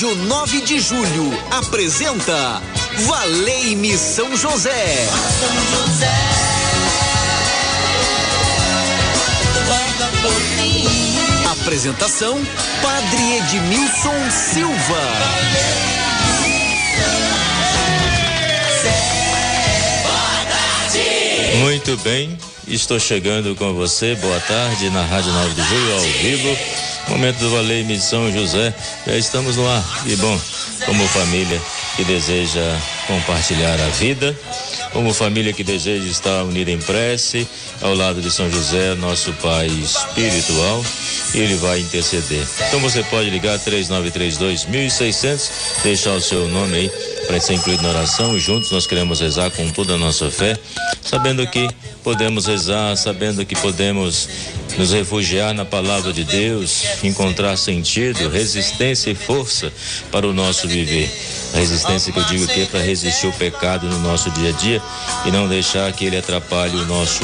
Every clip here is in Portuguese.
Rádio 9 de Julho apresenta Valeime São José. São José. Apresentação Padre Edmilson Silva. Muito bem, estou chegando com você. Boa tarde na Rádio 9 de Julho ao vivo. Momento do Valeime de São José. Já estamos no ar. E bom, como família que deseja compartilhar a vida, como família que deseja estar unida em prece, ao lado de São José, nosso Pai espiritual, ele vai interceder. Então você pode ligar 3932 1600, deixar o seu nome aí para ser incluído na oração e juntos nós queremos rezar com toda a nossa fé, sabendo que podemos rezar, sabendo que podemos nos refugiar na palavra de Deus, encontrar sentido, resistência e força para o nosso viver. A resistência que eu digo aqui é para resistir ao pecado no nosso dia a dia e não deixar que ele atrapalhe o nosso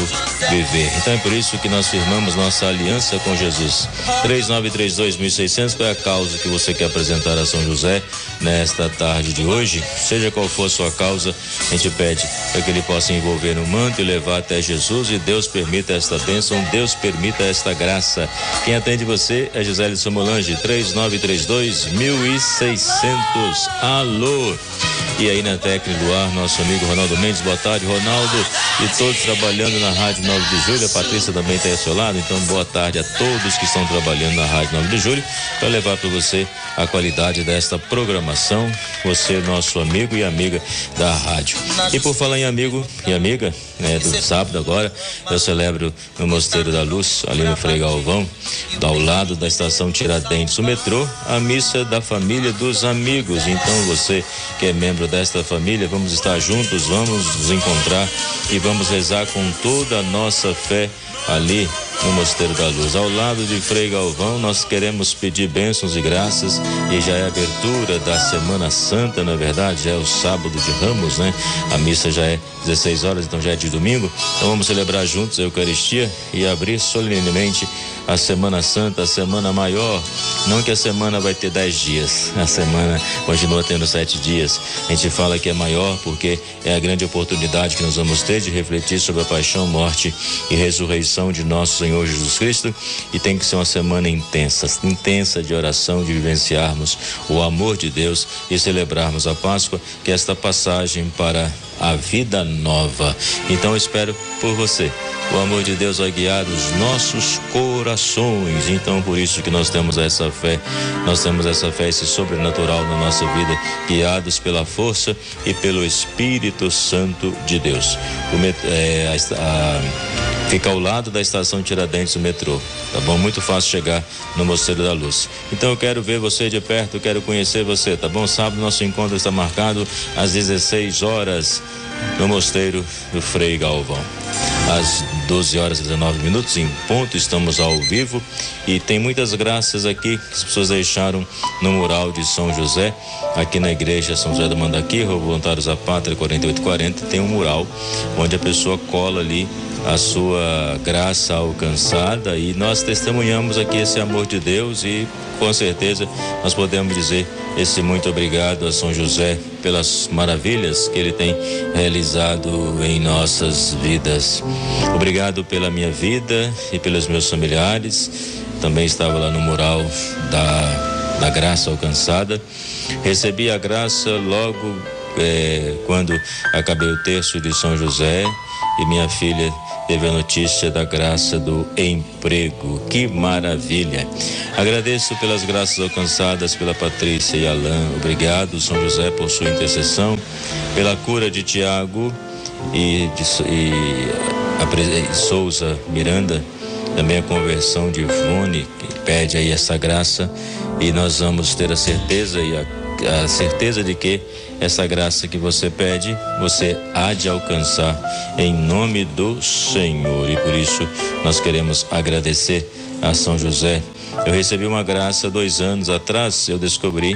viver. Então é por isso que nós firmamos nossa aliança com Jesus. 3932.600, qual é a causa que você quer apresentar a São José nesta tarde de hoje? Seja qual for a sua causa, a gente pede para que ele possa envolver no manto e levar até Jesus e Deus permita esta bênção, Deus permita esta graça. Quem atende você é Gisele Somolange, 3932 1600. Alô! E aí na técnica do ar, nosso amigo Ronaldo Mendes, boa tarde, Ronaldo, e todos trabalhando na Rádio 9 de Julho. A Patrícia também está aí ao seu lado, então boa tarde a todos que estão trabalhando na Rádio 9 de Julho para levar para você a qualidade desta programação. Você, nosso amigo e amiga da rádio. E por falar em amigo e amiga, né, do sábado agora, eu celebro no Mosteiro da Luz, ali no Frei Galvão, ao lado da estação Tiradentes, o metrô, a missa da família dos amigos. Então você que é membro desta família, vamos estar juntos, vamos nos encontrar e vamos rezar com toda a nossa fé ali no Mosteiro da Luz. Ao lado de Frei Galvão, nós queremos pedir bênçãos e graças e já é abertura da Semana Santa, na é verdade, já é o sábado de Ramos, né? A missa já é 16 horas, então já é de domingo. Então vamos celebrar juntos a Eucaristia e abrir solenemente a Semana Santa, a semana maior. Não que a semana vai ter dez dias, a semana continua tendo sete dias. A gente fala que é maior porque é a grande oportunidade que nós vamos ter de refletir sobre a paixão, morte e ressurreição de nosso Senhor Jesus Cristo. E tem que ser uma semana intensa, intensa de oração, de vivenciarmos o amor de Deus e celebrarmos a Páscoa, que é esta passagem para a vida nova. Então espero por você. O amor de Deus vai guiar os nossos corações. Então por isso que nós temos essa fé, nós temos essa fé, esse sobrenatural na nossa vida, guiados pela força e pelo Espírito Santo de Deus. O, é, a, a, fica ao lado da estação Tiradentes, o metrô. Tá bom? Muito fácil chegar no Mosteiro da Luz. Então eu quero ver você de perto, quero conhecer você, tá bom? Sábado nosso encontro está marcado às 16 horas no Mosteiro do Frei Galvão. Às 12 horas e 19 minutos, em ponto, estamos ao vivo e tem muitas graças aqui que as pessoas deixaram no mural de São José, aqui na igreja São José do Mandaqui, Voluntários da Pátria 4840, tem um mural onde a pessoa cola ali a sua graça alcançada e nós testemunhamos aqui esse amor de Deus e com certeza nós podemos dizer esse muito obrigado a São José pelas maravilhas que ele tem realizado em nossas vidas. Obrigado pela minha vida e pelos meus familiares. Também estava lá no mural da, da graça alcançada. Recebi a graça logo é, quando acabei o terço de São José e minha filha teve a notícia da graça do emprego. Que maravilha! Agradeço pelas graças alcançadas pela Patrícia e Alain. Obrigado, São José, por sua intercessão, pela cura de Tiago e, de, e a, Souza Miranda, também a conversão de Ivone, que pede aí essa graça, e nós vamos ter a certeza e a a certeza de que essa graça que você pede, você há de alcançar em nome do Senhor. E por isso nós queremos agradecer a São José. Eu recebi uma graça dois anos atrás, eu descobri,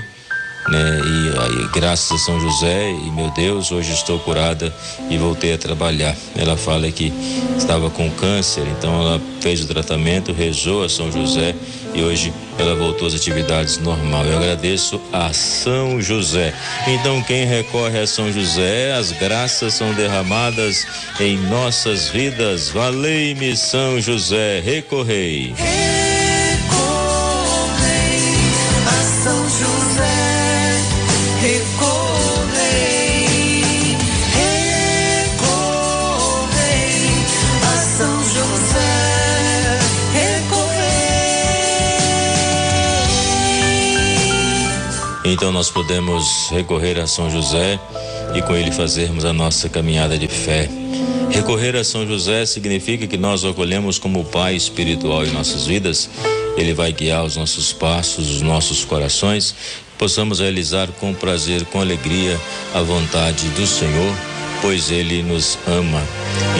né? E aí, graças a São José e meu Deus, hoje estou curada e voltei a trabalhar. Ela fala que estava com câncer, então ela fez o tratamento, rezou a São José e hoje ela voltou às atividades normal. Eu agradeço a São José. Então, quem recorre a São José, as graças são derramadas em nossas vidas. Valei-me, São José, recorrei. Então nós podemos recorrer a São José e com ele fazermos a nossa caminhada de fé. Recorrer a São José significa que nós o acolhemos como Pai espiritual em nossas vidas. Ele vai guiar os nossos passos, os nossos corações, possamos realizar com prazer, com alegria a vontade do Senhor, pois Ele nos ama.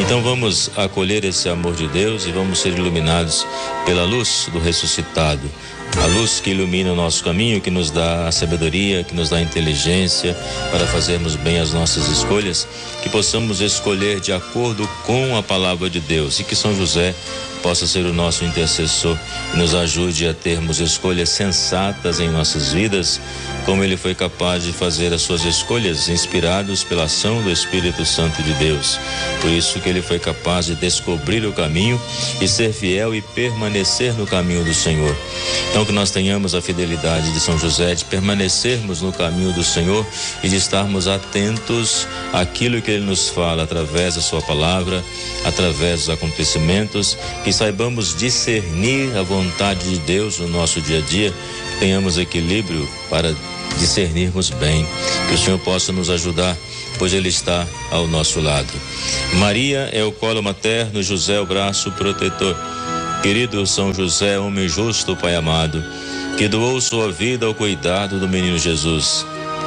Então vamos acolher esse amor de Deus e vamos ser iluminados pela luz do ressuscitado a luz que ilumina o nosso caminho, que nos dá a sabedoria, que nos dá a inteligência para fazermos bem as nossas escolhas, que possamos escolher de acordo com a palavra de Deus e que São José possa ser o nosso intercessor e nos ajude a termos escolhas sensatas em nossas vidas, como ele foi capaz de fazer as suas escolhas inspirados pela ação do Espírito Santo de Deus. Por isso que ele foi capaz de descobrir o caminho e ser fiel e permanecer no caminho do Senhor. Então que nós tenhamos a fidelidade de São José de permanecermos no caminho do Senhor e de estarmos atentos àquilo que ele nos fala através da sua palavra, através dos acontecimentos que que saibamos discernir a vontade de Deus no nosso dia a dia, tenhamos equilíbrio para discernirmos bem, que o Senhor possa nos ajudar, pois Ele está ao nosso lado. Maria é o colo materno, José é o braço protetor. Querido São José, homem justo, Pai amado, que doou sua vida ao cuidado do menino Jesus.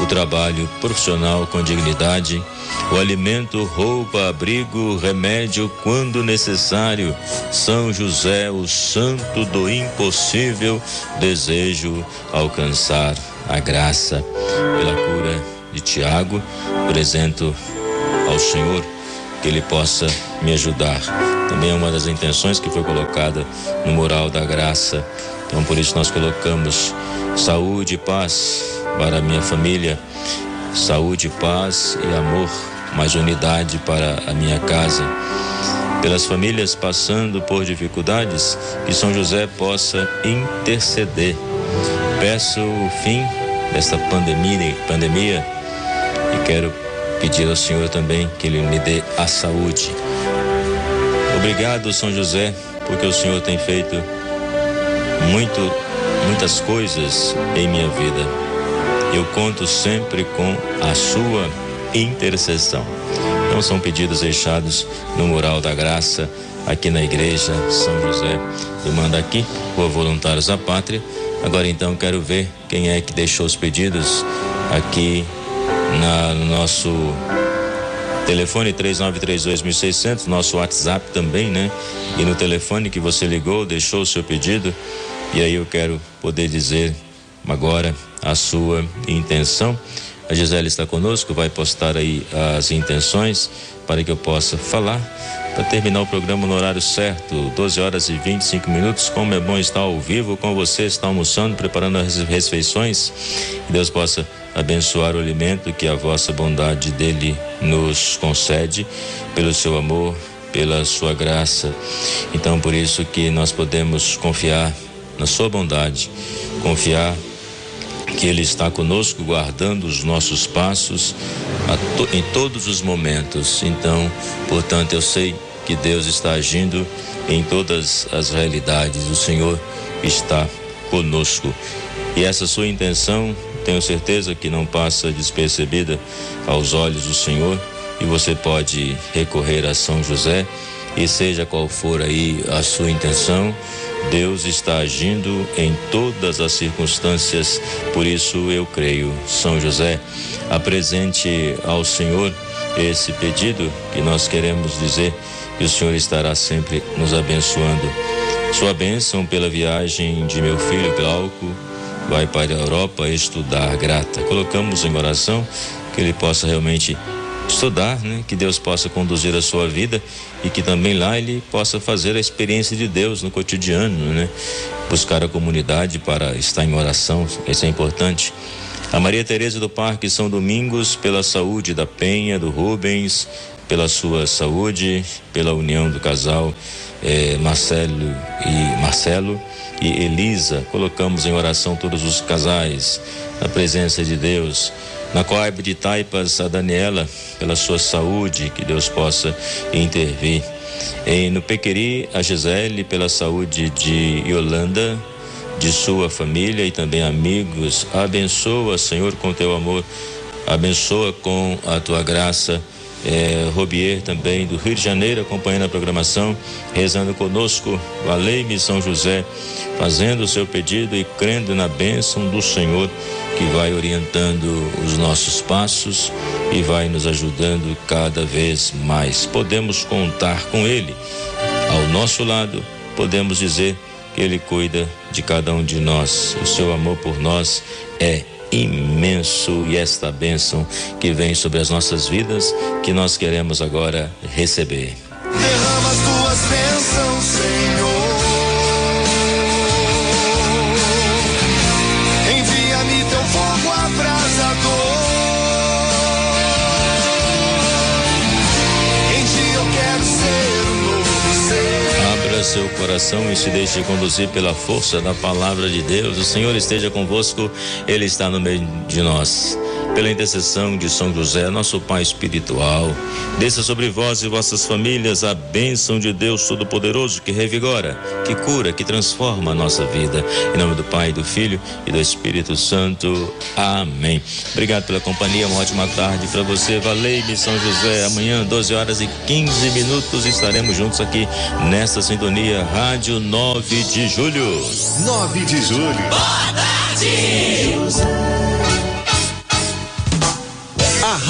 o trabalho profissional com dignidade, o alimento, roupa, abrigo, remédio quando necessário. São José, o santo do impossível, desejo alcançar a graça pela cura de Tiago. Apresento ao Senhor que ele possa me ajudar. Também é uma das intenções que foi colocada no mural da graça. Então por isso nós colocamos saúde paz para a minha família, saúde, paz e amor, mais unidade para a minha casa. Pelas famílias passando por dificuldades, que São José possa interceder. Peço o fim desta pandemia, pandemia e quero pedir ao Senhor também que Ele me dê a saúde. Obrigado, São José, porque o Senhor tem feito muito, muitas coisas em minha vida. Eu conto sempre com a sua intercessão. Então são pedidos deixados no mural da graça aqui na igreja São José. Eu mando aqui por voluntários da pátria. Agora então quero ver quem é que deixou os pedidos aqui na, no nosso telefone 3932.600, nosso WhatsApp também, né? E no telefone que você ligou, deixou o seu pedido. E aí eu quero poder dizer agora a sua intenção. A Gisele está conosco, vai postar aí as intenções para que eu possa falar. Para terminar o programa no horário certo, 12 horas e 25 minutos. Como é bom estar ao vivo com você, estar almoçando, preparando as refeições. Que Deus possa abençoar o alimento que a vossa bondade dele nos concede, pelo seu amor, pela sua graça. Então, por isso que nós podemos confiar na sua bondade, confiar que Ele está conosco, guardando os nossos passos to, em todos os momentos. Então, portanto, eu sei que Deus está agindo em todas as realidades. O Senhor está conosco. E essa sua intenção, tenho certeza que não passa despercebida aos olhos do Senhor. E você pode recorrer a São José e seja qual for aí a sua intenção, Deus está agindo em todas as circunstâncias, por isso eu creio. São José, apresente ao Senhor esse pedido que nós queremos dizer que o Senhor estará sempre nos abençoando. Sua bênção pela viagem de meu filho Glauco, vai para a Europa estudar grata. Colocamos em oração que ele possa realmente estudar, né? Que Deus possa conduzir a sua vida e que também lá ele possa fazer a experiência de Deus no cotidiano, né? Buscar a comunidade para estar em oração, isso é importante. A Maria Tereza do Parque São Domingos, pela saúde da Penha, do Rubens, pela sua saúde, pela união do casal eh, Marcelo e Marcelo e Elisa. Colocamos em oração todos os casais na presença de Deus na Coab de Taipas, a Daniela, pela sua saúde, que Deus possa intervir. E no Pequeri, a Gisele, pela saúde de Yolanda, de sua família e também amigos. Abençoa, Senhor, com teu amor. Abençoa com a tua graça é, Robier também do Rio de Janeiro acompanhando a programação, rezando conosco, valei-me São José, fazendo o seu pedido e crendo na bênção do Senhor que vai orientando os nossos passos e vai nos ajudando cada vez mais. Podemos contar com Ele. Ao nosso lado, podemos dizer que Ele cuida de cada um de nós. O seu amor por nós é imenso e esta bênção que vem sobre as nossas vidas que nós queremos agora receber. Derrama as tuas bênçãos, Senhor. Coração e se deixe conduzir pela força da palavra de Deus. O Senhor esteja convosco, Ele está no meio de nós. Pela intercessão de São José, nosso Pai espiritual, desça sobre vós e vossas famílias a bênção de Deus Todo-Poderoso que revigora, que cura, que transforma a nossa vida. Em nome do Pai, do Filho e do Espírito Santo. Amém. Obrigado pela companhia, uma ótima tarde para você. Valei-me, São José. Amanhã, 12 horas e 15 minutos, estaremos juntos aqui nesta sintonia Rádio 9 de Julho. 9 de julho. A